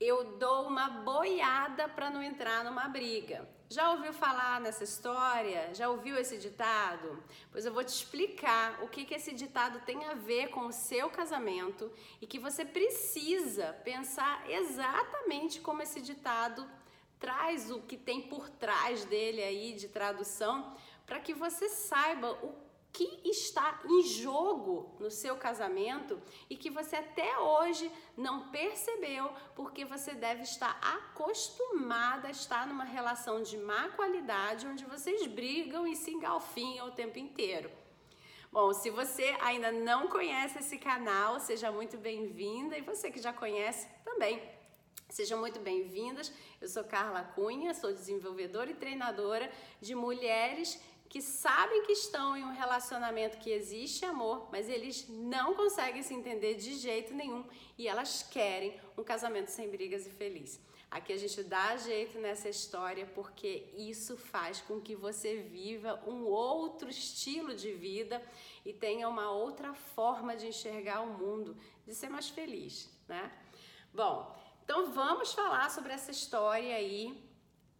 eu dou uma boiada para não entrar numa briga. Já ouviu falar nessa história? Já ouviu esse ditado? Pois eu vou te explicar o que, que esse ditado tem a ver com o seu casamento e que você precisa pensar exatamente como esse ditado traz o que tem por trás dele aí de tradução, para que você saiba o que está em jogo no seu casamento e que você até hoje não percebeu, porque você deve estar acostumada a estar numa relação de má qualidade onde vocês brigam e se engalfinham o tempo inteiro. Bom, se você ainda não conhece esse canal, seja muito bem-vinda e você que já conhece também. Sejam muito bem-vindas. Eu sou Carla Cunha, sou desenvolvedora e treinadora de mulheres que sabem que estão em um relacionamento que existe amor, mas eles não conseguem se entender de jeito nenhum e elas querem um casamento sem brigas e feliz. Aqui a gente dá jeito nessa história porque isso faz com que você viva um outro estilo de vida e tenha uma outra forma de enxergar o mundo, de ser mais feliz, né? Bom, então vamos falar sobre essa história aí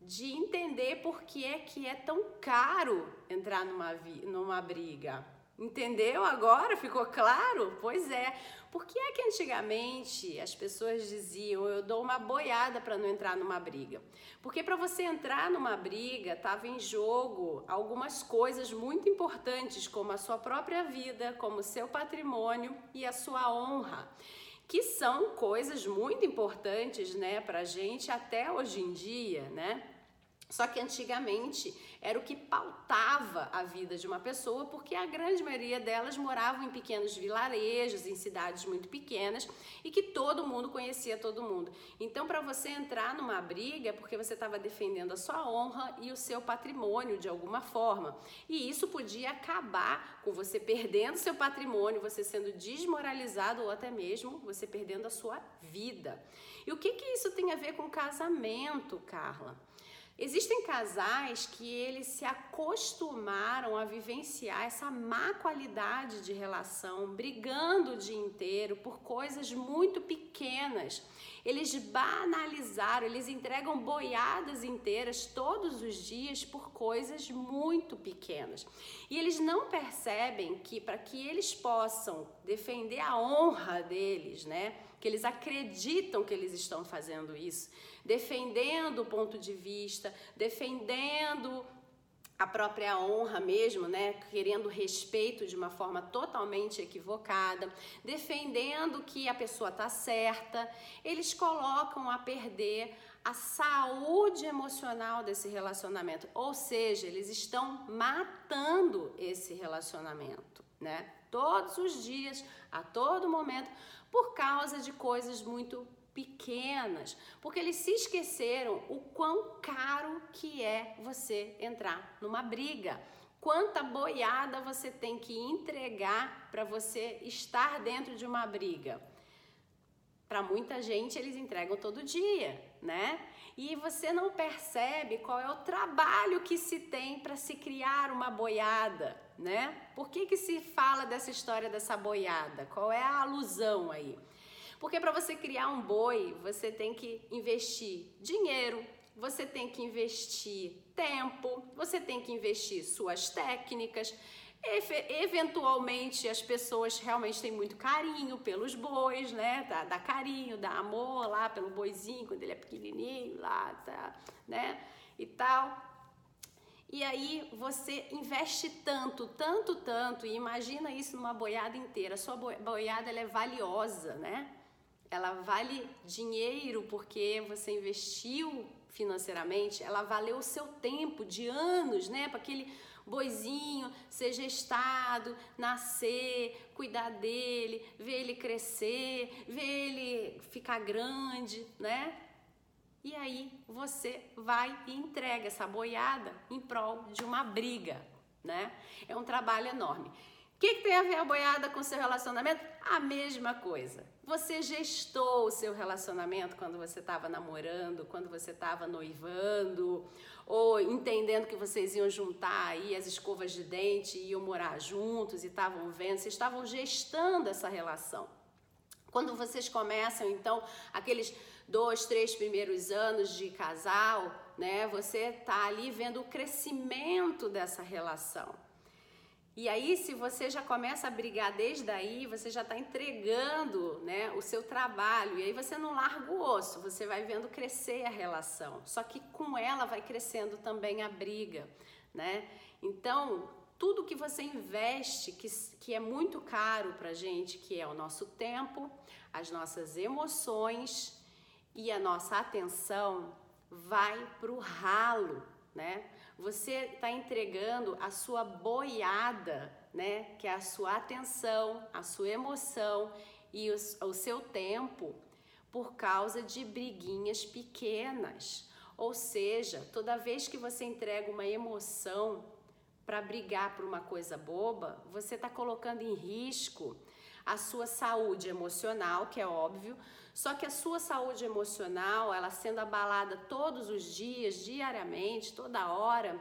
de entender por que é que é tão caro entrar numa, numa briga. Entendeu agora? Ficou claro? Pois é. Por que é que antigamente as pessoas diziam eu dou uma boiada para não entrar numa briga? Porque para você entrar numa briga estava em jogo algumas coisas muito importantes, como a sua própria vida, como o seu patrimônio e a sua honra que são coisas muito importantes, né, para gente até hoje em dia, né? Só que antigamente era o que pautava a vida de uma pessoa, porque a grande maioria delas moravam em pequenos vilarejos, em cidades muito pequenas e que todo mundo conhecia todo mundo. Então, para você entrar numa briga, é porque você estava defendendo a sua honra e o seu patrimônio de alguma forma. E isso podia acabar com você perdendo seu patrimônio, você sendo desmoralizado ou até mesmo você perdendo a sua vida. E o que, que isso tem a ver com casamento, Carla? Existem casais que eles se acostumaram a vivenciar essa má qualidade de relação, brigando o dia inteiro por coisas muito pequenas. Eles banalizaram, eles entregam boiadas inteiras todos os dias por coisas muito pequenas. E eles não percebem que para que eles possam defender a honra deles, né? Que eles acreditam que eles estão fazendo isso defendendo o ponto de vista, defendendo a própria honra mesmo, né, querendo respeito de uma forma totalmente equivocada, defendendo que a pessoa tá certa, eles colocam a perder a saúde emocional desse relacionamento, ou seja, eles estão matando esse relacionamento, né? Todos os dias, a todo momento, por causa de coisas muito pequenas, porque eles se esqueceram o quão caro que é você entrar numa briga. Quanta boiada você tem que entregar para você estar dentro de uma briga. Para muita gente eles entregam todo dia, né? E você não percebe qual é o trabalho que se tem para se criar uma boiada, né? Por que, que se fala dessa história dessa boiada? Qual é a alusão aí? Porque para você criar um boi, você tem que investir dinheiro, você tem que investir tempo, você tem que investir suas técnicas. Eventualmente as pessoas realmente têm muito carinho pelos bois, né? Dá, dá carinho, dá amor lá pelo boizinho quando ele é pequenininho lá, tá, né? E tal. E aí você investe tanto, tanto, tanto, e imagina isso numa boiada inteira. Sua boiada ela é valiosa, né? ela vale dinheiro porque você investiu financeiramente, ela valeu o seu tempo de anos, né? Para aquele boizinho ser gestado, nascer, cuidar dele, ver ele crescer, ver ele ficar grande, né? E aí você vai e entrega essa boiada em prol de uma briga, né? É um trabalho enorme. O que, que tem a ver a boiada com o seu relacionamento? A mesma coisa. Você gestou o seu relacionamento quando você estava namorando, quando você estava noivando, ou entendendo que vocês iam juntar aí as escovas de dente iam morar juntos e estavam vendo, vocês estavam gestando essa relação. Quando vocês começam, então, aqueles dois, três primeiros anos de casal, né? Você tá ali vendo o crescimento dessa relação. E aí, se você já começa a brigar desde aí, você já está entregando né, o seu trabalho. E aí você não larga o osso, você vai vendo crescer a relação. Só que com ela vai crescendo também a briga. Né? Então, tudo que você investe, que, que é muito caro para gente, que é o nosso tempo, as nossas emoções e a nossa atenção, vai para o ralo, né? Você está entregando a sua boiada, né? Que é a sua atenção, a sua emoção e o, o seu tempo por causa de briguinhas pequenas. Ou seja, toda vez que você entrega uma emoção para brigar por uma coisa boba, você está colocando em risco a sua saúde emocional, que é óbvio, só que a sua saúde emocional, ela sendo abalada todos os dias, diariamente, toda hora,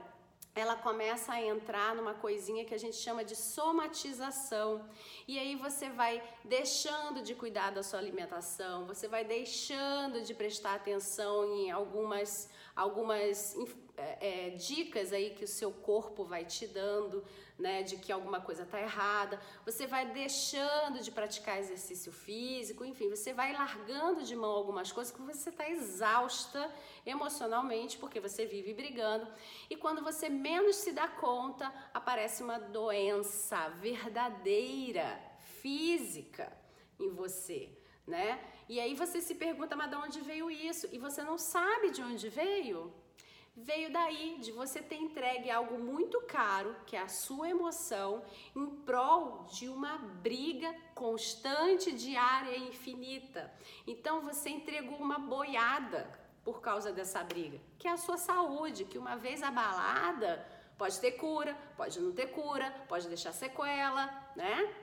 ela começa a entrar numa coisinha que a gente chama de somatização. E aí você vai deixando de cuidar da sua alimentação, você vai deixando de prestar atenção em algumas, algumas é, é, dicas aí que o seu corpo vai te dando, né, de que alguma coisa está errada, você vai deixando de praticar exercício físico, enfim, você vai largando de mão algumas coisas porque você está exausta emocionalmente, porque você vive brigando, e quando você menos se dá conta, aparece uma doença verdadeira, física em você, né? E aí você se pergunta, mas de onde veio isso? E você não sabe de onde veio? Veio daí de você ter entregue algo muito caro, que é a sua emoção, em prol de uma briga constante, diária e infinita. Então você entregou uma boiada por causa dessa briga, que é a sua saúde, que uma vez abalada, pode ter cura, pode não ter cura, pode deixar sequela, né?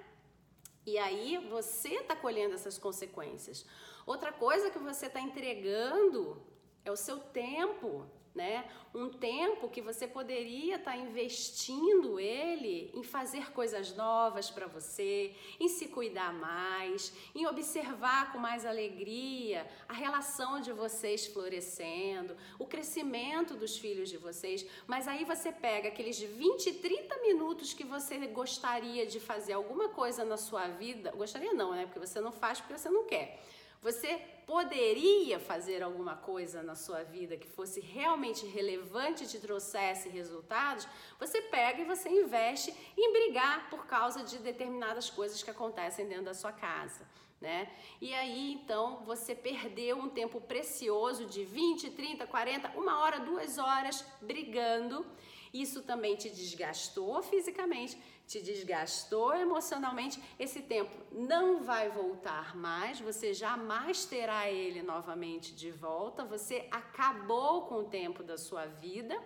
E aí você está colhendo essas consequências. Outra coisa que você está entregando é o seu tempo, né? Um tempo que você poderia estar tá investindo ele em fazer coisas novas para você, em se cuidar mais, em observar com mais alegria a relação de vocês florescendo, o crescimento dos filhos de vocês. Mas aí você pega aqueles 20, 30 minutos que você gostaria de fazer alguma coisa na sua vida, gostaria não, né? Porque você não faz porque você não quer. Você poderia fazer alguma coisa na sua vida que fosse realmente relevante e te trouxesse resultados, você pega e você investe em brigar por causa de determinadas coisas que acontecem dentro da sua casa. Né? E aí então você perdeu um tempo precioso de 20, 30, 40, uma hora, duas horas brigando. Isso também te desgastou fisicamente, te desgastou emocionalmente, esse tempo não vai voltar mais, você jamais terá ele novamente de volta, você acabou com o tempo da sua vida,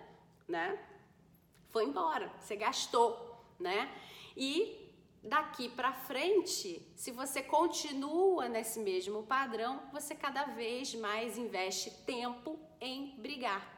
né? Foi embora, você gastou, né? E daqui para frente, se você continua nesse mesmo padrão, você cada vez mais investe tempo em brigar.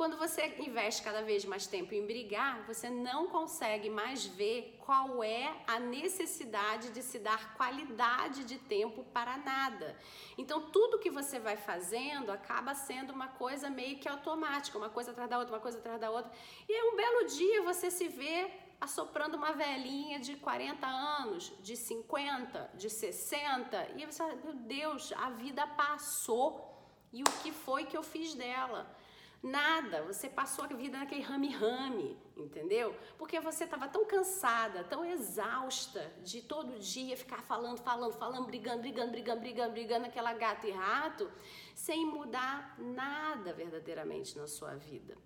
Quando você investe cada vez mais tempo em brigar, você não consegue mais ver qual é a necessidade de se dar qualidade de tempo para nada. Então, tudo que você vai fazendo acaba sendo uma coisa meio que automática, uma coisa atrás da outra, uma coisa atrás da outra. E aí, um belo dia você se vê assoprando uma velhinha de 40 anos, de 50, de 60, e você fala, meu Deus, a vida passou e o que foi que eu fiz dela? Nada, você passou a vida naquele rame-rame, entendeu? Porque você estava tão cansada, tão exausta de todo dia ficar falando, falando, falando, brigando, brigando, brigando, brigando, brigando, aquela gata e rato, sem mudar nada verdadeiramente na sua vida.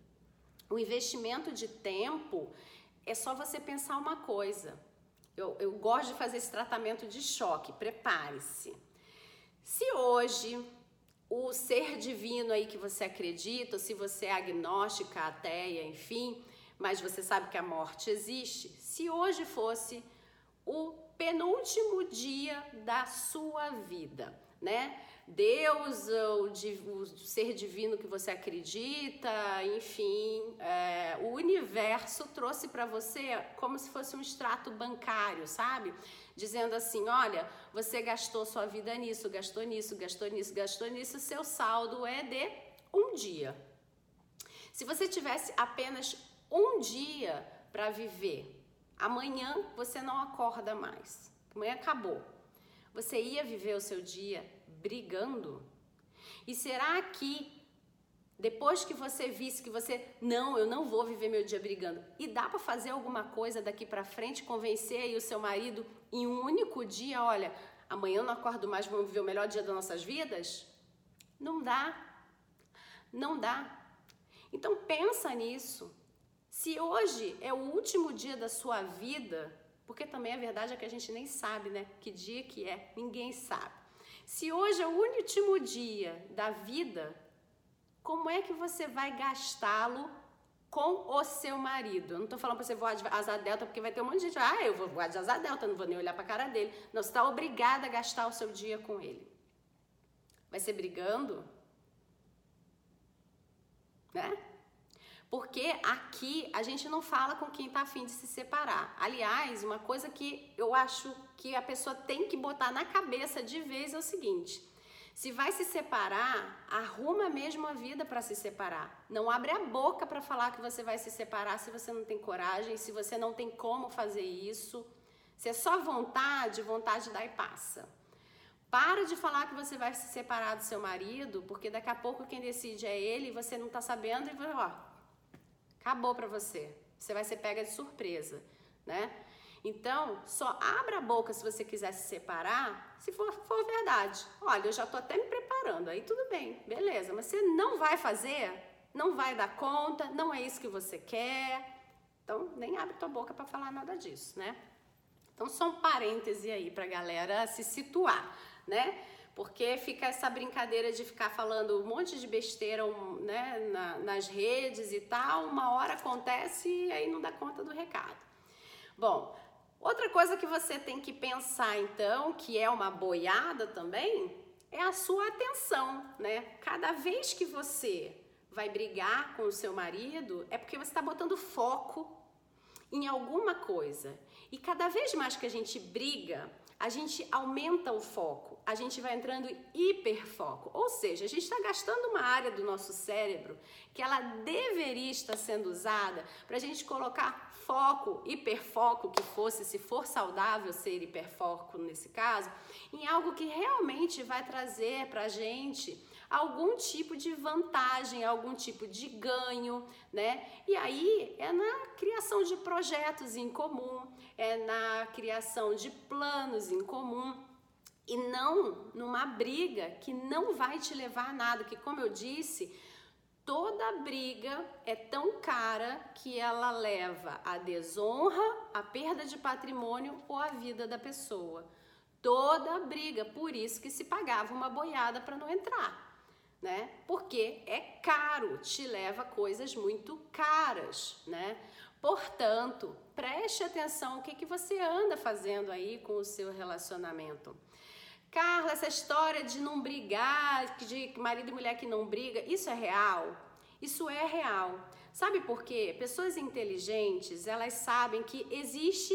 O investimento de tempo é só você pensar uma coisa. Eu, eu gosto de fazer esse tratamento de choque, prepare-se. Se hoje o ser divino aí que você acredita, se você é agnóstica, ateia, enfim, mas você sabe que a morte existe, se hoje fosse o penúltimo dia da sua vida, né? Deus, o, o ser divino que você acredita, enfim, é, o universo trouxe para você como se fosse um extrato bancário, sabe? Dizendo assim: olha, você gastou sua vida nisso, gastou nisso, gastou nisso, gastou nisso, seu saldo é de um dia. Se você tivesse apenas um dia para viver, amanhã você não acorda mais, amanhã acabou. Você ia viver o seu dia brigando? E será que depois que você visse que você, não, eu não vou viver meu dia brigando, e dá para fazer alguma coisa daqui para frente, convencer aí o seu marido em um único dia, olha, amanhã eu não acordo mais, vamos viver o melhor dia das nossas vidas? Não dá. Não dá. Então pensa nisso. Se hoje é o último dia da sua vida, porque também a verdade é que a gente nem sabe, né? Que dia que é, ninguém sabe. Se hoje é o último dia da vida, como é que você vai gastá-lo com o seu marido? Eu não estou falando para você voar de asa delta, porque vai ter um monte de gente, ah, eu vou voar de asa delta, não vou nem olhar para a cara dele. Não, você está obrigada a gastar o seu dia com ele. Vai ser brigando? Né? Porque aqui a gente não fala com quem está afim de se separar. Aliás, uma coisa que eu acho que a pessoa tem que botar na cabeça de vez é o seguinte: se vai se separar, arruma mesmo a vida para se separar. Não abre a boca para falar que você vai se separar se você não tem coragem, se você não tem como fazer isso. Se é só vontade, vontade dá e passa. Para de falar que você vai se separar do seu marido, porque daqui a pouco quem decide é ele e você não está sabendo e ó, acabou para você. Você vai ser pega de surpresa, né? Então, só abra a boca se você quiser se separar, se for, for verdade. Olha, eu já estou até me preparando, aí tudo bem, beleza. Mas você não vai fazer, não vai dar conta, não é isso que você quer. Então, nem abre tua boca para falar nada disso, né? Então, só um parêntese aí para a galera se situar, né? Porque fica essa brincadeira de ficar falando um monte de besteira né, na, nas redes e tal, uma hora acontece e aí não dá conta do recado. Bom, Outra coisa que você tem que pensar então, que é uma boiada também, é a sua atenção, né? Cada vez que você vai brigar com o seu marido, é porque você está botando foco em alguma coisa. E cada vez mais que a gente briga, a gente aumenta o foco, a gente vai entrando em hiperfoco. Ou seja, a gente está gastando uma área do nosso cérebro que ela deveria estar sendo usada para a gente colocar foco, hiperfoco que fosse, se for saudável ser hiperfoco nesse caso, em algo que realmente vai trazer para a gente algum tipo de vantagem, algum tipo de ganho, né? E aí é na criação de projetos em comum, é na criação de planos em comum e não numa briga que não vai te levar a nada, que como eu disse, toda briga é tão cara que ela leva a desonra, a perda de patrimônio ou a vida da pessoa. Toda briga, por isso que se pagava uma boiada para não entrar, né? Porque é caro, te leva coisas muito caras, né? Portanto, preste atenção o que, que você anda fazendo aí com o seu relacionamento. Carla, essa história de não brigar, de marido e mulher que não briga, isso é real? Isso é real. Sabe por quê? Pessoas inteligentes, elas sabem que existe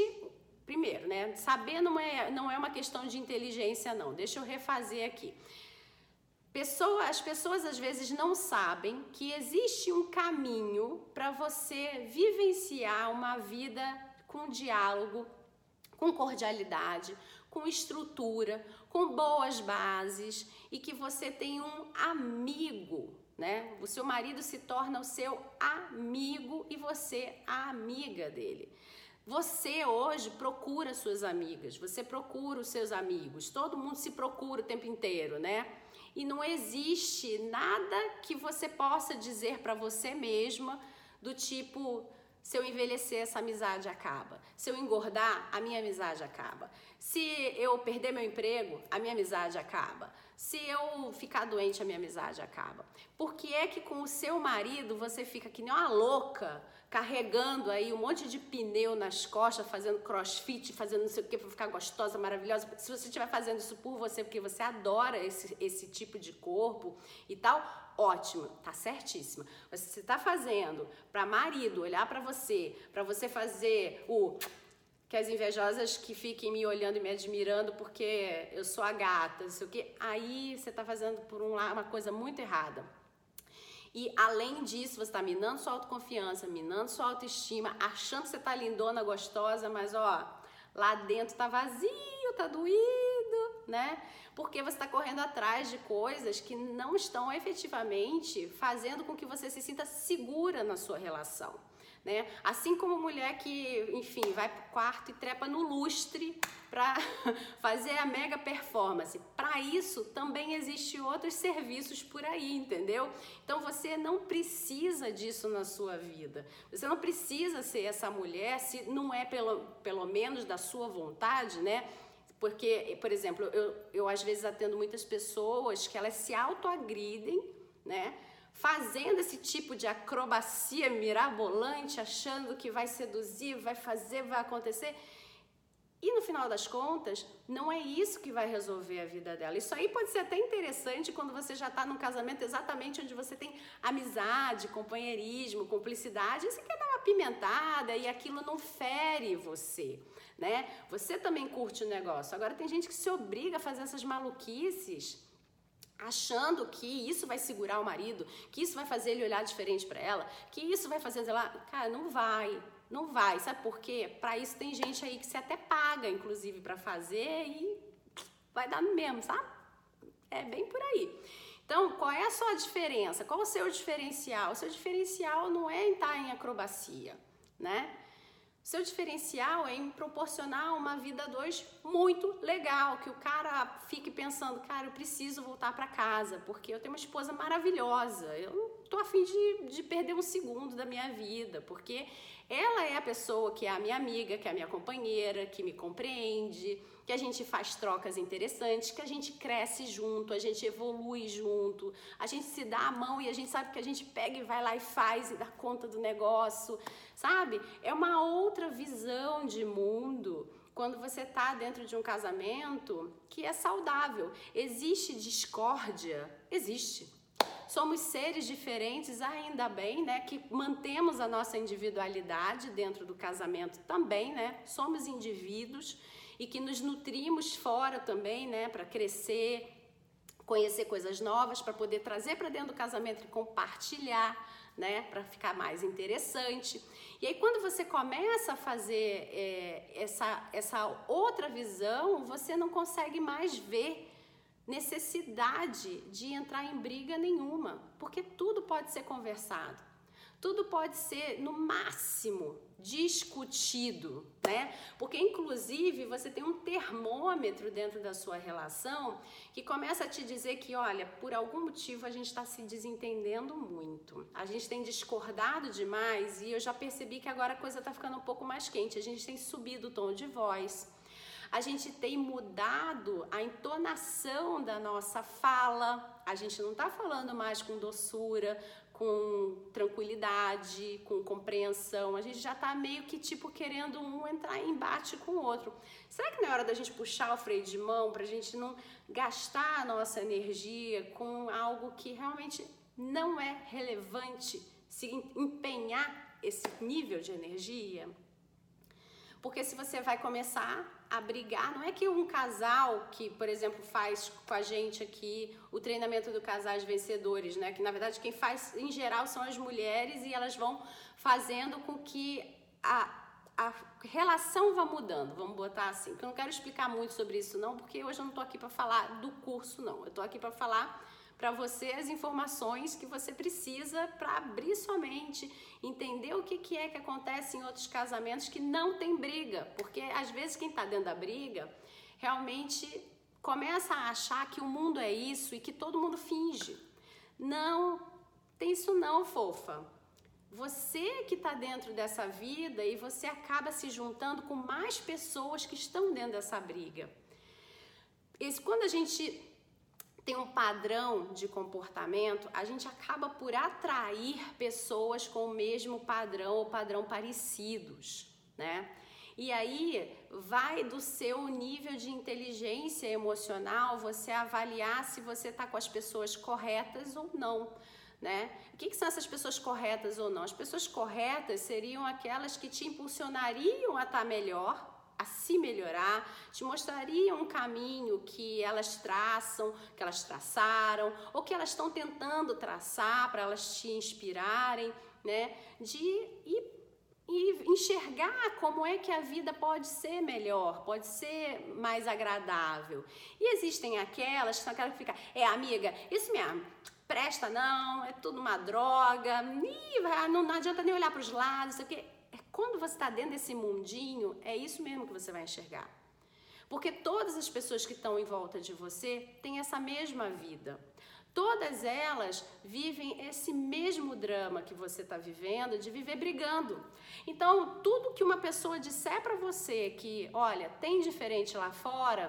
primeiro, né? Saber não é, não é uma questão de inteligência, não. Deixa eu refazer aqui. Pessoa, as pessoas às vezes não sabem que existe um caminho para você vivenciar uma vida com diálogo, com cordialidade, com estrutura, com boas bases e que você tem um amigo, né? O seu marido se torna o seu amigo e você a amiga dele. Você hoje procura suas amigas, você procura os seus amigos, todo mundo se procura o tempo inteiro, né? E não existe nada que você possa dizer para você mesma do tipo, se eu envelhecer, essa amizade acaba. Se eu engordar, a minha amizade acaba. Se eu perder meu emprego, a minha amizade acaba. Se eu ficar doente, a minha amizade acaba. Por que é que com o seu marido você fica que nem uma louca, carregando aí um monte de pneu nas costas, fazendo crossfit, fazendo não sei o que para ficar gostosa, maravilhosa? Se você estiver fazendo isso por você, porque você adora esse, esse tipo de corpo e tal, ótimo, tá certíssima. Mas se você tá fazendo para marido olhar para você, para você fazer o que as invejosas que fiquem me olhando e me admirando porque eu sou a gata, não sei o que, aí você está fazendo por um lado uma coisa muito errada. E além disso, você está minando sua autoconfiança, minando sua autoestima, achando que você está lindona, gostosa, mas ó, lá dentro tá vazio, tá doído, né? Porque você está correndo atrás de coisas que não estão efetivamente fazendo com que você se sinta segura na sua relação né? Assim como mulher que, enfim, vai pro quarto e trepa no lustre para fazer a mega performance. Para isso também existe outros serviços por aí, entendeu? Então você não precisa disso na sua vida. Você não precisa ser essa mulher se não é pelo, pelo menos da sua vontade, né? Porque, por exemplo, eu, eu às vezes atendo muitas pessoas que elas se autoagridem, né? Fazendo esse tipo de acrobacia mirabolante, achando que vai seduzir, vai fazer, vai acontecer. E no final das contas, não é isso que vai resolver a vida dela. Isso aí pode ser até interessante quando você já está num casamento exatamente onde você tem amizade, companheirismo, cumplicidade, e você quer dar uma pimentada e aquilo não fere você, né? Você também curte o negócio. Agora tem gente que se obriga a fazer essas maluquices achando que isso vai segurar o marido, que isso vai fazer ele olhar diferente para ela, que isso vai fazer ela, cara, não vai, não vai. Sabe por quê? Para isso tem gente aí que se até paga, inclusive, para fazer e vai dar mesmo, sabe? É bem por aí. Então, qual é a sua diferença? Qual o seu diferencial? O seu diferencial não é estar em acrobacia, né? Seu diferencial é em proporcionar uma vida dois muito legal, que o cara fique pensando, cara, eu preciso voltar para casa, porque eu tenho uma esposa maravilhosa, eu não tô afim de, de perder um segundo da minha vida, porque ela é a pessoa que é a minha amiga, que é a minha companheira, que me compreende, que a gente faz trocas interessantes, que a gente cresce junto, a gente evolui junto, a gente se dá a mão e a gente sabe que a gente pega e vai lá e faz e dá conta do negócio, sabe? É uma outra visão de mundo quando você está dentro de um casamento que é saudável. Existe discórdia? Existe. Somos seres diferentes, ainda bem, né? Que mantemos a nossa individualidade dentro do casamento também, né? Somos indivíduos e que nos nutrimos fora também, né, para crescer, conhecer coisas novas, para poder trazer para dentro do casamento e compartilhar, né, para ficar mais interessante. E aí quando você começa a fazer é, essa, essa outra visão, você não consegue mais ver necessidade de entrar em briga nenhuma, porque tudo pode ser conversado. Tudo pode ser, no máximo, discutido, né? Porque, inclusive, você tem um termômetro dentro da sua relação que começa a te dizer que, olha, por algum motivo a gente está se desentendendo muito. A gente tem discordado demais e eu já percebi que agora a coisa está ficando um pouco mais quente. A gente tem subido o tom de voz. A gente tem mudado a entonação da nossa fala. A gente não está falando mais com doçura, com tranquilidade, com compreensão. A gente já tá meio que tipo querendo um entrar em embate com o outro. Será que não é hora da gente puxar o freio de mão para a gente não gastar a nossa energia com algo que realmente não é relevante se empenhar esse nível de energia? Porque se você vai começar a brigar. Não é que um casal que, por exemplo, faz com a gente aqui o treinamento do casais vencedores, né? Que na verdade quem faz em geral são as mulheres e elas vão fazendo com que a, a relação vá mudando, vamos botar assim. Porque eu não quero explicar muito sobre isso não, porque hoje eu não estou aqui para falar do curso não. Eu estou aqui para falar para você as informações que você precisa para abrir sua mente, entender o que, que é que acontece em outros casamentos que não tem briga, porque às vezes quem está dentro da briga realmente começa a achar que o mundo é isso e que todo mundo finge. Não, tem isso não, fofa. Você que está dentro dessa vida e você acaba se juntando com mais pessoas que estão dentro dessa briga. Esse, quando a gente tem um padrão de comportamento, a gente acaba por atrair pessoas com o mesmo padrão ou padrão parecidos, né? E aí vai do seu nível de inteligência emocional você avaliar se você está com as pessoas corretas ou não. Né? O que, que, são essas pessoas corretas ou não? As pessoas corretas seriam aquelas que te impulsionariam a estar tá melhor a se melhorar, te mostrariam um caminho que elas traçam, que elas traçaram, ou que elas estão tentando traçar para elas te inspirarem, né? De e enxergar como é que a vida pode ser melhor, pode ser mais agradável. E existem aquelas que são aquelas que ficam, é amiga, isso mesmo, presta não, é tudo uma droga, não, não adianta nem olhar para os lados, isso aqui. Quando você está dentro desse mundinho, é isso mesmo que você vai enxergar. Porque todas as pessoas que estão em volta de você têm essa mesma vida. Todas elas vivem esse mesmo drama que você está vivendo, de viver brigando. Então, tudo que uma pessoa disser para você que, olha, tem diferente lá fora,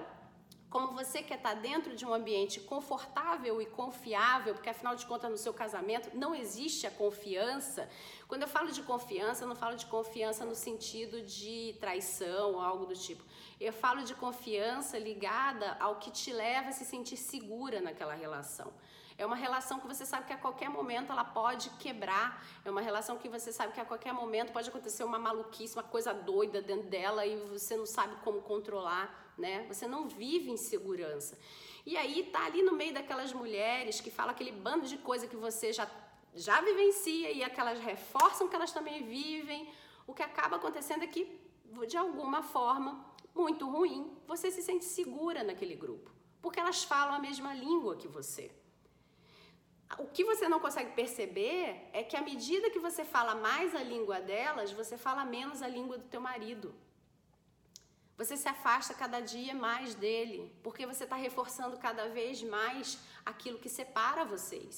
como você quer estar dentro de um ambiente confortável e confiável, porque afinal de contas no seu casamento não existe a confiança. Quando eu falo de confiança, eu não falo de confiança no sentido de traição ou algo do tipo. Eu falo de confiança ligada ao que te leva a se sentir segura naquela relação. É uma relação que você sabe que a qualquer momento ela pode quebrar. É uma relação que você sabe que a qualquer momento pode acontecer uma maluquice, uma coisa doida dentro dela e você não sabe como controlar, né? Você não vive em segurança. E aí tá ali no meio daquelas mulheres que falam aquele bando de coisa que você já já vivencia e aquelas reforçam que elas também vivem. O que acaba acontecendo é que de alguma forma muito ruim, você se sente segura naquele grupo, porque elas falam a mesma língua que você. O que você não consegue perceber é que à medida que você fala mais a língua delas, você fala menos a língua do teu marido. Você se afasta cada dia mais dele, porque você está reforçando cada vez mais aquilo que separa vocês.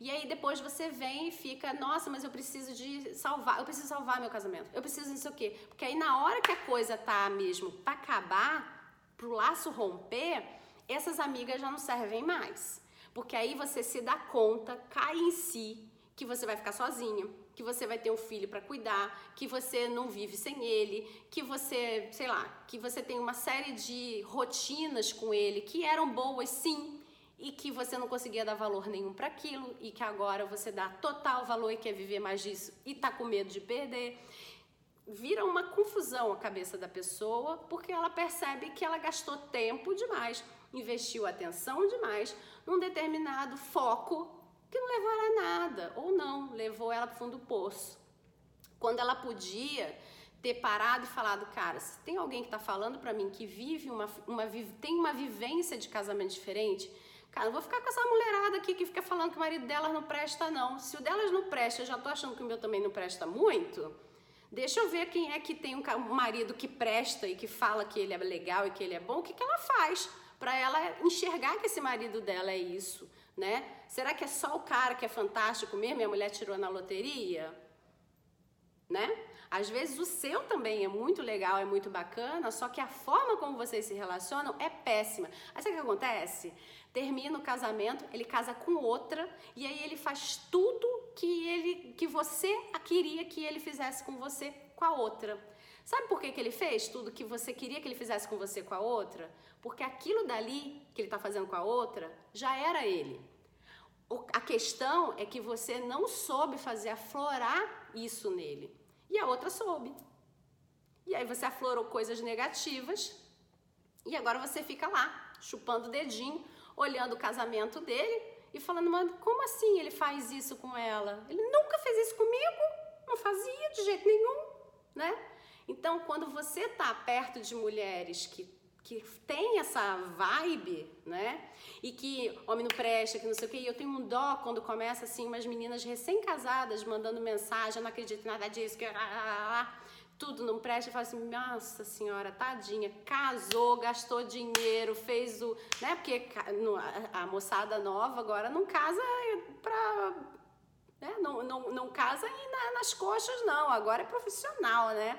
E aí depois você vem e fica, nossa, mas eu preciso de salvar, eu preciso salvar meu casamento, eu preciso não sei o quê. Porque aí na hora que a coisa tá mesmo para acabar, pro laço romper, essas amigas já não servem mais. Porque aí você se dá conta, cai em si, que você vai ficar sozinha, que você vai ter um filho para cuidar, que você não vive sem ele, que você, sei lá, que você tem uma série de rotinas com ele que eram boas sim, e que você não conseguia dar valor nenhum para aquilo e que agora você dá total valor e quer viver mais disso e tá com medo de perder. Vira uma confusão a cabeça da pessoa porque ela percebe que ela gastou tempo demais investiu atenção demais num determinado foco que não levou ela a nada, ou não, levou ela para o fundo do poço. Quando ela podia ter parado e falado, cara, se tem alguém que está falando para mim que vive uma, uma, tem uma vivência de casamento diferente, cara, não vou ficar com essa mulherada aqui que fica falando que o marido delas não presta, não. Se o delas não presta, eu já tô achando que o meu também não presta muito. Deixa eu ver quem é que tem um marido que presta e que fala que ele é legal e que ele é bom, o que, que ela faz? para ela enxergar que esse marido dela é isso, né? Será que é só o cara que é fantástico mesmo e a mulher tirou na loteria? Né? Às vezes o seu também é muito legal, é muito bacana, só que a forma como vocês se relacionam é péssima. Aí sabe o que acontece? Termina o casamento, ele casa com outra e aí ele faz tudo que ele que você queria que ele fizesse com você com a outra. Sabe por que, que ele fez tudo que você queria que ele fizesse com você com a outra? Porque aquilo dali que ele está fazendo com a outra já era ele. A questão é que você não soube fazer aflorar isso nele. E a outra soube. E aí você aflorou coisas negativas e agora você fica lá, chupando o dedinho, olhando o casamento dele e falando, mas como assim ele faz isso com ela? Ele nunca fez isso comigo, não fazia de jeito nenhum, né? Então, quando você está perto de mulheres que que tem essa vibe, né? E que homem não presta, que não sei o quê. E eu tenho um dó quando começa assim umas meninas recém-casadas mandando mensagem, eu não acredito em nada disso, que tudo não presta. Eu falo assim, nossa senhora, tadinha, casou, gastou dinheiro, fez o, né? Porque a moçada nova agora não casa pra né? Não, não, não casa nas coxas, não. Agora é profissional, né?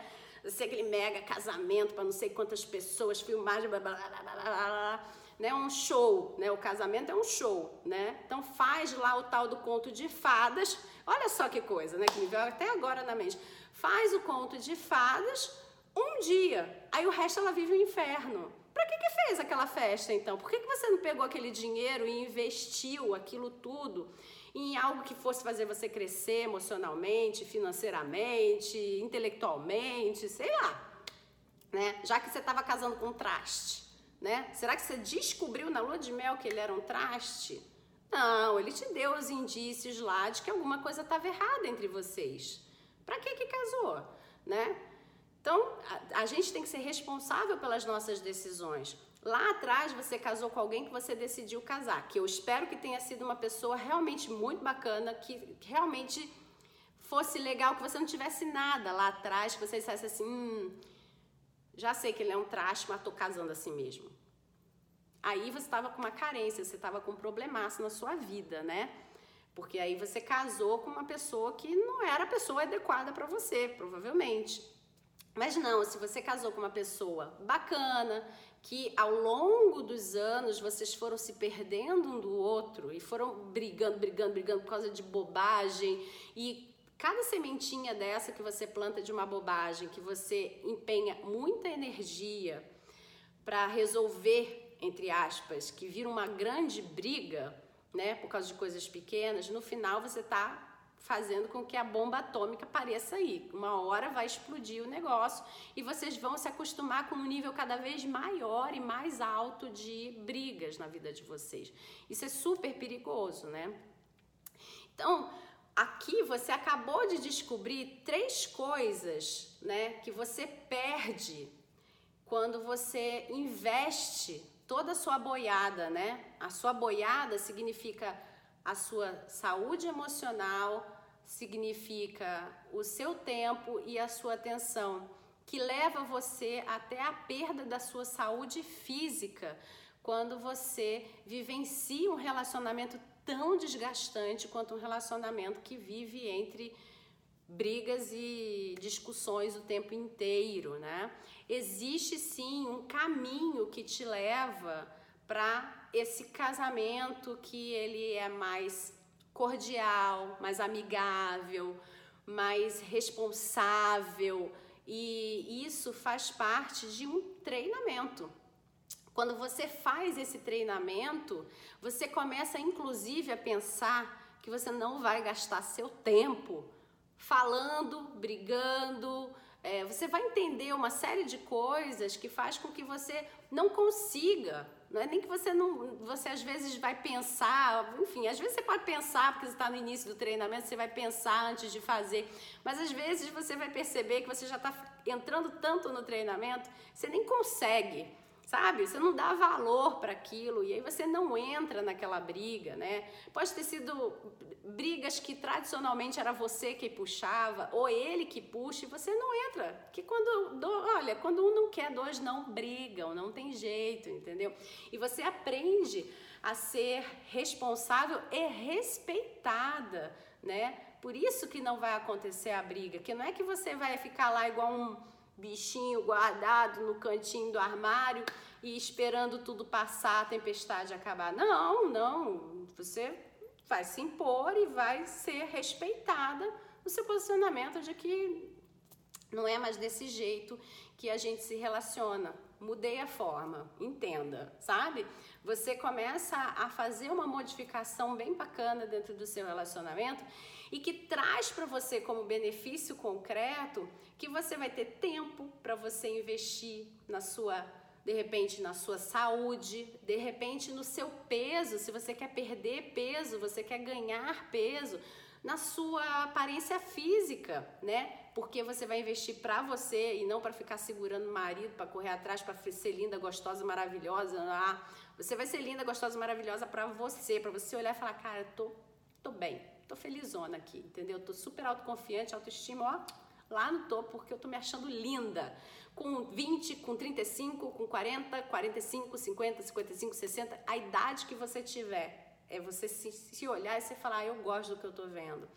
sei aquele mega casamento para não sei quantas pessoas, filmagem, blá, blá, blá, blá, blá, né? Um show, né? O casamento é um show, né? Então faz lá o tal do conto de fadas. Olha só que coisa, né? Que me veio até agora na mente. Faz o conto de fadas um dia, aí o resto ela vive o inferno. Para que, que fez aquela festa então? Por que, que você não pegou aquele dinheiro e investiu aquilo tudo em algo que fosse fazer você crescer emocionalmente, financeiramente, intelectualmente, sei lá. né? Já que você estava casando com um traste, né? Será que você descobriu na lua de mel que ele era um traste? Não, ele te deu os indícios lá de que alguma coisa estava errada entre vocês. Para que que casou, né? Então, a, a gente tem que ser responsável pelas nossas decisões. Lá atrás você casou com alguém que você decidiu casar, que eu espero que tenha sido uma pessoa realmente muito bacana, que, realmente fosse legal, que você não tivesse nada lá atrás, que você dissesse assim, hum, já sei que ele é um traste, mas tô casando assim mesmo. Aí você estava com uma carência, você estava com um problemaço na sua vida, né? Porque aí você casou com uma pessoa que não era a pessoa adequada para você, provavelmente. Mas não, se você casou com uma pessoa bacana, que ao longo dos anos vocês foram se perdendo um do outro e foram brigando, brigando, brigando por causa de bobagem e Cada sementinha dessa que você planta de uma bobagem, que você empenha muita energia para resolver, entre aspas, que vira uma grande briga, né, por causa de coisas pequenas, no final você está fazendo com que a bomba atômica pareça aí. Uma hora vai explodir o negócio e vocês vão se acostumar com um nível cada vez maior e mais alto de brigas na vida de vocês. Isso é super perigoso, né? Então, aqui você acabou de descobrir três coisas, né, que você perde quando você investe toda a sua boiada, né? A sua boiada significa a sua saúde emocional, significa o seu tempo e a sua atenção, que leva você até a perda da sua saúde física quando você vivencia um relacionamento tão desgastante quanto um relacionamento que vive entre brigas e discussões o tempo inteiro, né? Existe sim um caminho que te leva para esse casamento que ele é mais cordial, mais amigável, mais responsável, e isso faz parte de um treinamento. Quando você faz esse treinamento, você começa inclusive a pensar que você não vai gastar seu tempo falando, brigando. É, você vai entender uma série de coisas que faz com que você não consiga. Não é nem que você não. Você às vezes vai pensar, enfim, às vezes você pode pensar, porque você está no início do treinamento, você vai pensar antes de fazer. Mas às vezes você vai perceber que você já está entrando tanto no treinamento, você nem consegue sabe? Você não dá valor para aquilo e aí você não entra naquela briga, né? Pode ter sido brigas que tradicionalmente era você que puxava ou ele que puxa e você não entra. Que quando, olha, quando um não quer, dois não brigam, não tem jeito, entendeu? E você aprende a ser responsável e respeitada, né? Por isso que não vai acontecer a briga, que não é que você vai ficar lá igual um bichinho guardado no cantinho do armário e esperando tudo passar, a tempestade acabar. Não, não. Você vai se impor e vai ser respeitada no seu posicionamento de que não é mais desse jeito que a gente se relaciona. Mudei a forma, entenda, sabe? Você começa a fazer uma modificação bem bacana dentro do seu relacionamento e que traz para você como benefício concreto que você vai ter tempo para você investir na sua de repente na sua saúde, de repente no seu peso, se você quer perder peso, você quer ganhar peso, na sua aparência física, né? Porque você vai investir para você e não para ficar segurando o marido, para correr atrás, para ser linda, gostosa, maravilhosa. Ah, você vai ser linda, gostosa, maravilhosa para você, para você olhar e falar, cara, tô, tô bem, tô felizona aqui, entendeu? Tô super autoconfiante, autoestima, ó, lá no topo, porque eu tô me achando linda. Com 20, com 35, com 40, 45, 50, 55, 60, a idade que você tiver, é você se, se olhar e você falar, ah, eu gosto do que eu tô vendo.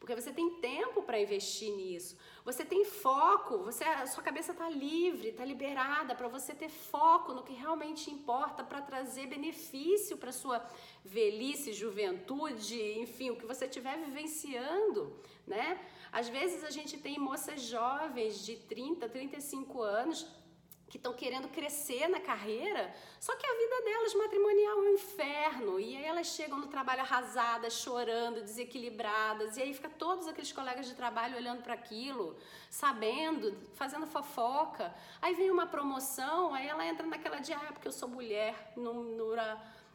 Porque você tem tempo para investir nisso. Você tem foco, você a sua cabeça está livre, está liberada para você ter foco no que realmente importa para trazer benefício para sua velhice, juventude, enfim, o que você estiver vivenciando, né? Às vezes a gente tem moças jovens de 30, 35 anos que estão querendo crescer na carreira, só que a vida delas matrimonial é um inferno. E aí elas chegam no trabalho arrasadas, chorando, desequilibradas, e aí fica todos aqueles colegas de trabalho olhando para aquilo, sabendo, fazendo fofoca. Aí vem uma promoção, aí ela entra naquela de, ah, porque eu sou mulher, não, não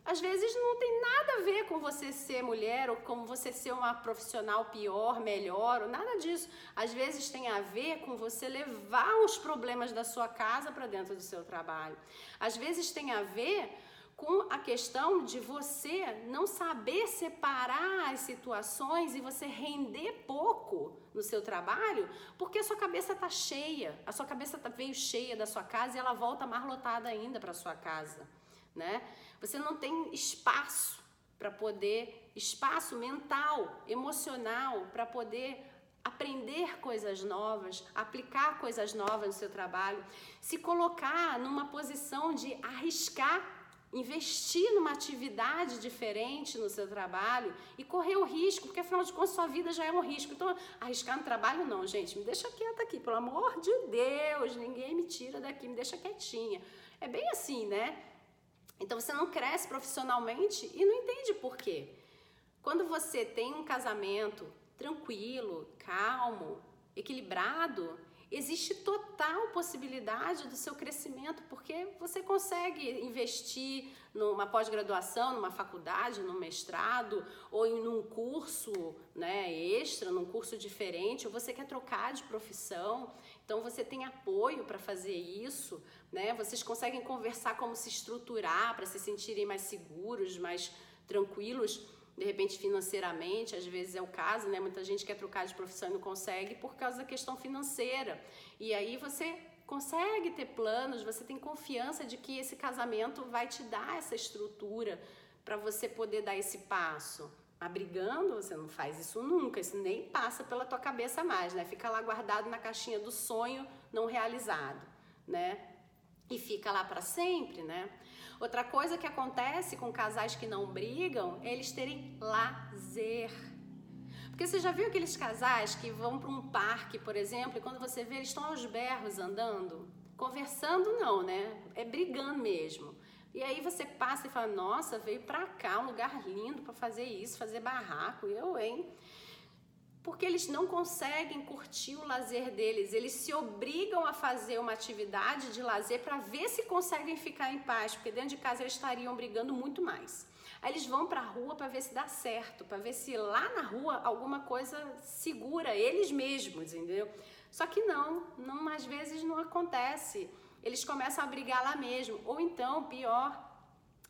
às vezes não tem nada a ver com você ser mulher ou com você ser uma profissional pior, melhor, ou nada disso. Às vezes tem a ver com você levar os problemas da sua casa para dentro do seu trabalho. Às vezes tem a ver com a questão de você não saber separar as situações e você render pouco no seu trabalho, porque a sua cabeça está cheia, a sua cabeça tá, veio cheia da sua casa e ela volta mais lotada ainda para sua casa, né? Você não tem espaço para poder, espaço mental, emocional, para poder aprender coisas novas, aplicar coisas novas no seu trabalho, se colocar numa posição de arriscar, investir numa atividade diferente no seu trabalho e correr o risco, porque afinal de contas sua vida já é um risco. Então, arriscar no trabalho não, gente, me deixa quieta aqui, pelo amor de Deus, ninguém me tira daqui, me deixa quietinha. É bem assim, né? Então você não cresce profissionalmente e não entende por quê. Quando você tem um casamento tranquilo, calmo, equilibrado, existe total possibilidade do seu crescimento, porque você consegue investir numa pós-graduação, numa faculdade, num mestrado, ou em um curso né, extra, num curso diferente, ou você quer trocar de profissão. Então você tem apoio para fazer isso, né? Vocês conseguem conversar como se estruturar para se sentirem mais seguros, mais tranquilos, de repente financeiramente, às vezes é o caso, né? Muita gente quer trocar de profissão e não consegue por causa da questão financeira. E aí você consegue ter planos, você tem confiança de que esse casamento vai te dar essa estrutura para você poder dar esse passo abrigando, você não faz isso nunca, isso nem passa pela tua cabeça mais, né? Fica lá guardado na caixinha do sonho não realizado, né? E fica lá para sempre, né? Outra coisa que acontece com casais que não brigam é eles terem lazer. Porque você já viu aqueles casais que vão para um parque, por exemplo, e quando você vê eles estão aos berros andando? Conversando não, né? É brigando mesmo. E aí você passa e fala: "Nossa, veio para cá, um lugar lindo para fazer isso, fazer barraco". Eu, hein? Porque eles não conseguem curtir o lazer deles, eles se obrigam a fazer uma atividade de lazer para ver se conseguem ficar em paz, porque dentro de casa eles estariam brigando muito mais. Aí eles vão para a rua para ver se dá certo, para ver se lá na rua alguma coisa segura eles mesmos, entendeu? Só que não, não às vezes não acontece eles começam a brigar lá mesmo. Ou então, pior,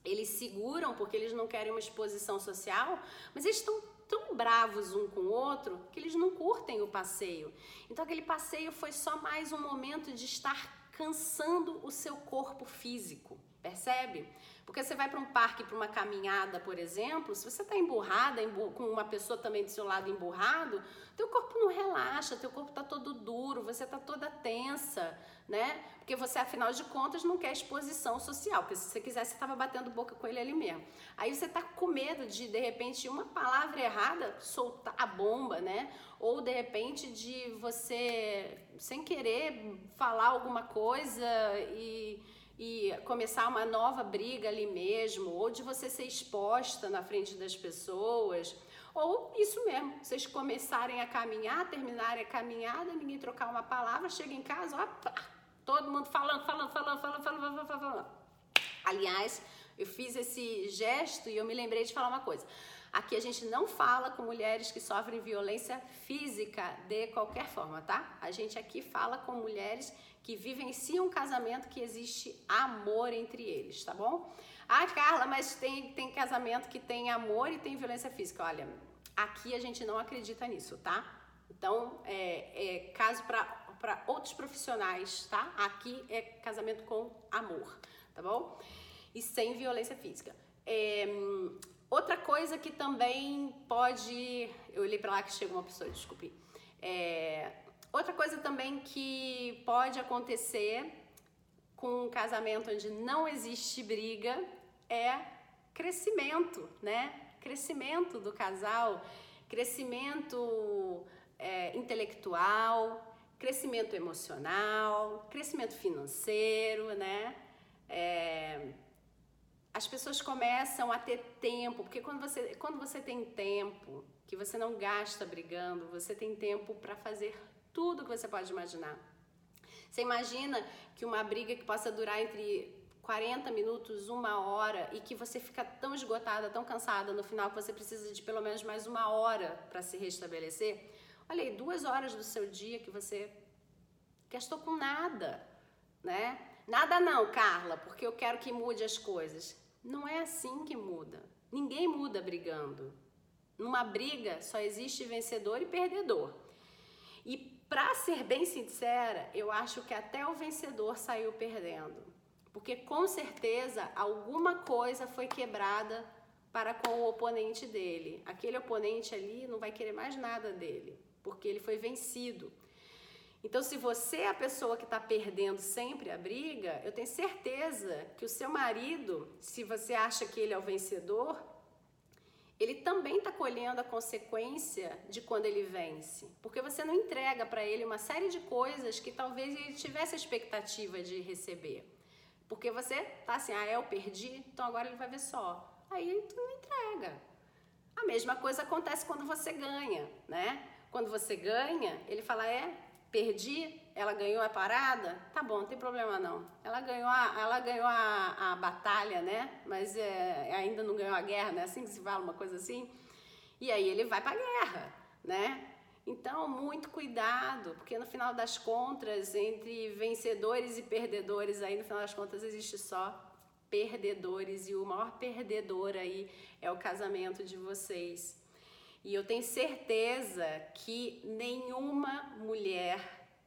eles seguram porque eles não querem uma exposição social, mas eles estão tão bravos um com o outro que eles não curtem o passeio. Então aquele passeio foi só mais um momento de estar cansando o seu corpo físico, percebe? Porque você vai para um parque, para uma caminhada, por exemplo, se você está emburrada, com uma pessoa também do seu lado emburrado, teu corpo não relaxa, teu corpo está todo duro, você está toda tensa, né? Porque você, afinal de contas, não quer exposição social, porque se você quisesse, você estava batendo boca com ele ali mesmo. Aí você está com medo de, de repente, uma palavra errada soltar a bomba, né? Ou, de repente, de você, sem querer, falar alguma coisa e e começar uma nova briga ali mesmo, ou de você ser exposta na frente das pessoas, ou isso mesmo, vocês começarem a caminhar, terminarem a caminhada, ninguém trocar uma palavra, chega em casa, opa, todo mundo falando, falando, falando, falando, falando, falando, falando. Aliás, eu fiz esse gesto e eu me lembrei de falar uma coisa. Aqui a gente não fala com mulheres que sofrem violência física de qualquer forma, tá? A gente aqui fala com mulheres que vivenciam um casamento que existe amor entre eles, tá bom? Ah, Carla, mas tem, tem casamento que tem amor e tem violência física. Olha, aqui a gente não acredita nisso, tá? Então, é, é caso para outros profissionais, tá? Aqui é casamento com amor, tá bom? E sem violência física. É, outra coisa que também pode. Eu olhei para lá que chegou uma pessoa, desculpe. É, coisa também que pode acontecer com um casamento onde não existe briga é crescimento, né? Crescimento do casal, crescimento é, intelectual, crescimento emocional, crescimento financeiro, né? É, as pessoas começam a ter tempo, porque quando você, quando você tem tempo, que você não gasta brigando, você tem tempo para fazer tudo que você pode imaginar. Você imagina que uma briga que possa durar entre 40 minutos, uma hora e que você fica tão esgotada, tão cansada no final que você precisa de pelo menos mais uma hora para se restabelecer? Olha aí, duas horas do seu dia que você gastou com nada, né? Nada não, Carla, porque eu quero que mude as coisas. Não é assim que muda. Ninguém muda brigando. Numa briga só existe vencedor e perdedor. E para ser bem sincera, eu acho que até o vencedor saiu perdendo. Porque com certeza alguma coisa foi quebrada para com o oponente dele. Aquele oponente ali não vai querer mais nada dele porque ele foi vencido. Então, se você é a pessoa que está perdendo sempre a briga, eu tenho certeza que o seu marido, se você acha que ele é o vencedor, ele também está colhendo a consequência de quando ele vence. Porque você não entrega para ele uma série de coisas que talvez ele tivesse a expectativa de receber. Porque você tá assim, ah, eu perdi, então agora ele vai ver só. Aí tu não entrega. A mesma coisa acontece quando você ganha, né? Quando você ganha, ele fala: é, perdi, ela ganhou a parada, tá bom, não tem problema não. Ela ganhou a, ela ganhou a, a batalha, né? Mas é, ainda não ganhou a guerra, né? Assim que se fala, uma coisa assim. E aí ele vai pra guerra, né? Então, muito cuidado, porque no final das contas, entre vencedores e perdedores, aí no final das contas existe só perdedores e o maior perdedor aí é o casamento de vocês. E eu tenho certeza que nenhuma mulher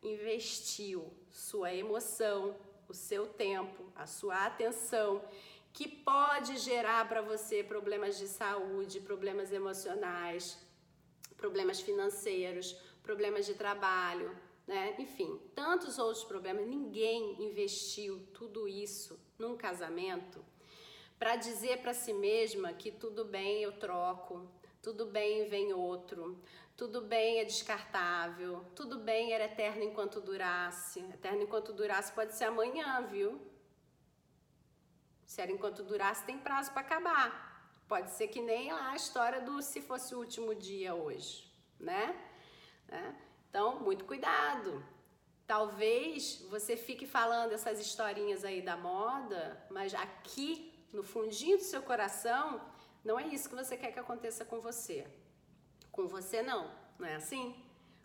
investiu sua emoção, o seu tempo, a sua atenção, que pode gerar para você problemas de saúde, problemas emocionais, problemas financeiros, problemas de trabalho, né? Enfim, tantos outros problemas. Ninguém investiu tudo isso num casamento para dizer para si mesma que tudo bem, eu troco, tudo bem vem outro, tudo bem é descartável, tudo bem era eterno enquanto durasse. Eterno enquanto durasse pode ser amanhã, viu? Se era enquanto durasse, tem prazo para acabar. Pode ser que nem lá a história do se fosse o último dia hoje, né? né? Então, muito cuidado. Talvez você fique falando essas historinhas aí da moda, mas aqui no fundinho do seu coração não é isso que você quer que aconteça com você. Com você não, não é assim?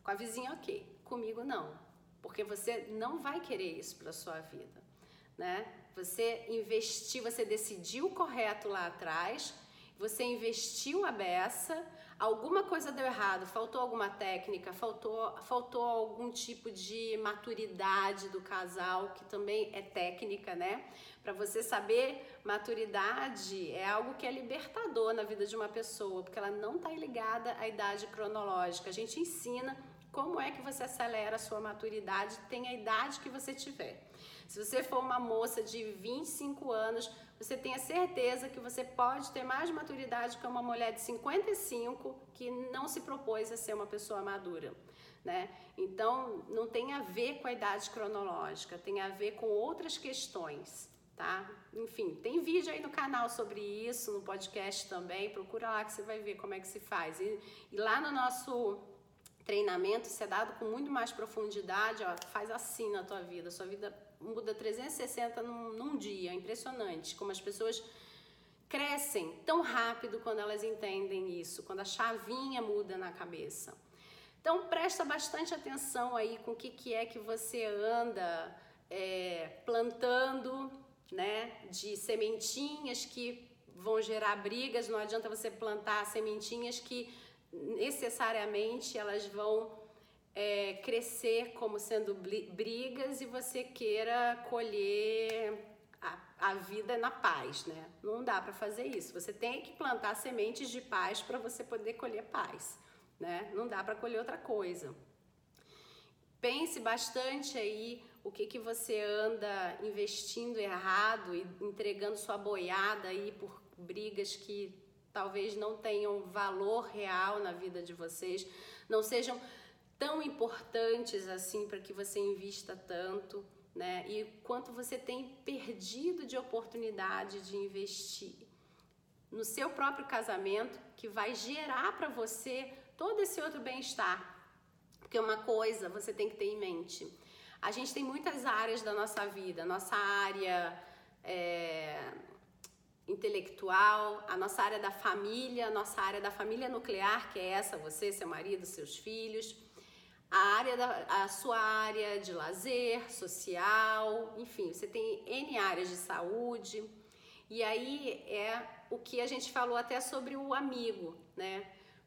Com a vizinha ok, comigo não, porque você não vai querer isso para sua vida, né? Você investiu, você decidiu correto lá atrás, você investiu a beça, alguma coisa deu errado, faltou alguma técnica, faltou, faltou algum tipo de maturidade do casal, que também é técnica, né? Para você saber, maturidade é algo que é libertador na vida de uma pessoa, porque ela não está ligada à idade cronológica. A gente ensina como é que você acelera a sua maturidade, tem a idade que você tiver. Se você for uma moça de 25 anos, você tenha certeza que você pode ter mais maturidade que uma mulher de 55 que não se propôs a ser uma pessoa madura. Né? Então, não tem a ver com a idade cronológica, tem a ver com outras questões tá? Enfim, tem vídeo aí no canal sobre isso, no podcast também, procura lá que você vai ver como é que se faz. E, e lá no nosso treinamento, isso é dado com muito mais profundidade, ó, faz assim na tua vida, sua vida muda 360 num, num dia, é impressionante como as pessoas crescem tão rápido quando elas entendem isso, quando a chavinha muda na cabeça. Então presta bastante atenção aí com o que, que é que você anda é, plantando né, de sementinhas que vão gerar brigas, não adianta você plantar sementinhas que necessariamente elas vão é, crescer como sendo brigas e você queira colher a, a vida na paz, né? Não dá para fazer isso. Você tem que plantar sementes de paz para você poder colher paz, né? Não dá para colher outra coisa. Pense bastante aí o que, que você anda investindo errado e entregando sua boiada aí por brigas que talvez não tenham valor real na vida de vocês, não sejam tão importantes assim para que você invista tanto, né? E quanto você tem perdido de oportunidade de investir no seu próprio casamento, que vai gerar para você todo esse outro bem-estar. Porque uma coisa você tem que ter em mente: a gente tem muitas áreas da nossa vida, nossa área é, intelectual, a nossa área da família, nossa área da família nuclear, que é essa, você, seu marido, seus filhos, a área da a sua área de lazer, social, enfim, você tem N áreas de saúde. E aí é o que a gente falou até sobre o amigo, né?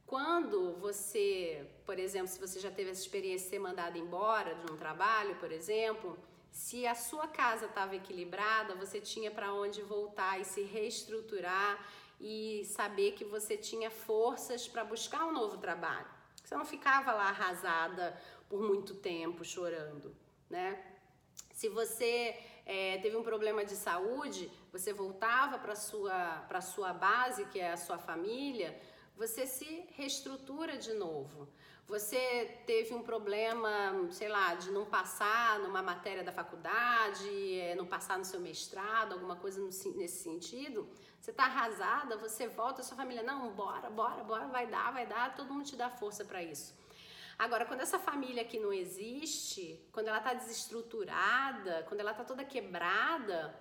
Quando você, por exemplo, se você já teve essa experiência de ser mandado embora de um trabalho, por exemplo, se a sua casa estava equilibrada, você tinha para onde voltar e se reestruturar e saber que você tinha forças para buscar um novo trabalho. Você não ficava lá arrasada por muito tempo chorando, né? Se você é, teve um problema de saúde, você voltava para sua para sua base, que é a sua família, você se reestrutura de novo. Você teve um problema, sei lá, de não passar numa matéria da faculdade, é, não passar no seu mestrado, alguma coisa nesse sentido. Você está arrasada, você volta, sua família, não, bora, bora, bora, vai dar, vai dar, todo mundo te dá força para isso. Agora, quando essa família aqui não existe, quando ela está desestruturada, quando ela está toda quebrada,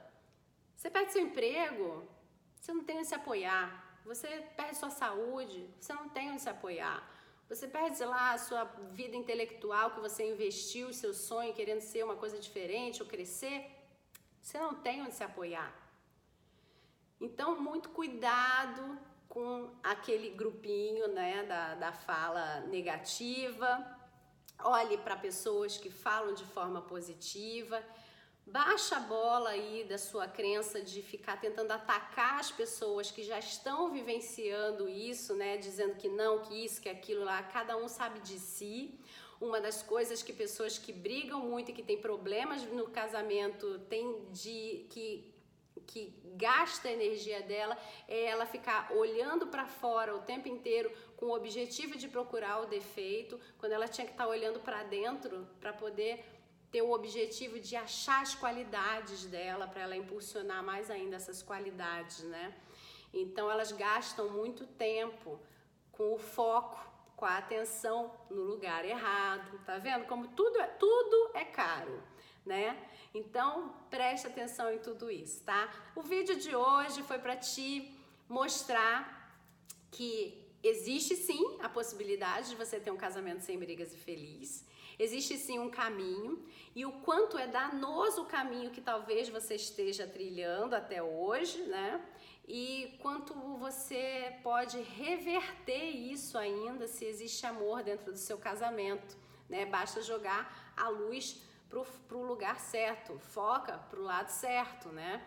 você perde seu emprego, você não tem onde se apoiar, você perde sua saúde, você não tem onde se apoiar. Você perde lá a sua vida intelectual que você investiu, seu sonho querendo ser uma coisa diferente ou crescer. Você não tem onde se apoiar. Então, muito cuidado com aquele grupinho né, da, da fala negativa. Olhe para pessoas que falam de forma positiva Baixa a bola aí da sua crença de ficar tentando atacar as pessoas que já estão vivenciando isso, né? Dizendo que não, que isso, que aquilo lá. Cada um sabe de si. Uma das coisas que pessoas que brigam muito e que têm problemas no casamento têm de que que gasta a energia dela é ela ficar olhando para fora o tempo inteiro com o objetivo de procurar o defeito, quando ela tinha que estar tá olhando para dentro para poder ter o objetivo de achar as qualidades dela para ela impulsionar mais ainda essas qualidades, né? Então elas gastam muito tempo com o foco, com a atenção no lugar errado, tá vendo? Como tudo é tudo é caro, né? Então preste atenção em tudo isso, tá? O vídeo de hoje foi para te mostrar que existe sim a possibilidade de você ter um casamento sem brigas e feliz. Existe sim um caminho e o quanto é danoso o caminho que talvez você esteja trilhando até hoje, né? E quanto você pode reverter isso ainda se existe amor dentro do seu casamento, né? Basta jogar a luz para o lugar certo, foca para o lado certo, né?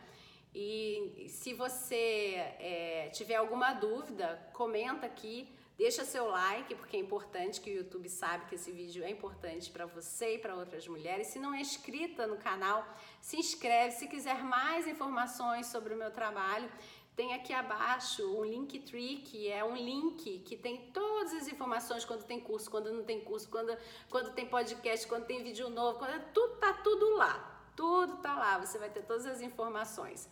E se você é, tiver alguma dúvida, comenta aqui Deixa seu like, porque é importante que o YouTube sabe que esse vídeo é importante para você e para outras mulheres. Se não é inscrita no canal, se inscreve. Se quiser mais informações sobre o meu trabalho, tem aqui abaixo um Linktree, que é um link que tem todas as informações quando tem curso, quando não tem curso, quando, quando tem podcast, quando tem vídeo novo, quando tudo tá tudo lá. Tudo tá lá, você vai ter todas as informações.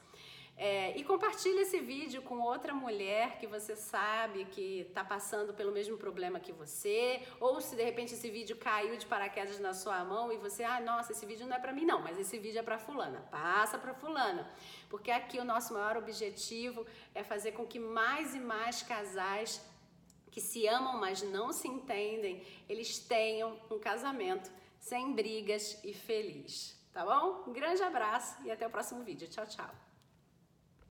É, e compartilhe esse vídeo com outra mulher que você sabe que está passando pelo mesmo problema que você, ou se de repente esse vídeo caiu de paraquedas na sua mão e você, ah, nossa, esse vídeo não é para mim não, mas esse vídeo é para fulana. Passa para fulana, porque aqui o nosso maior objetivo é fazer com que mais e mais casais que se amam, mas não se entendem, eles tenham um casamento sem brigas e feliz. Tá bom? Um grande abraço e até o próximo vídeo. Tchau, tchau.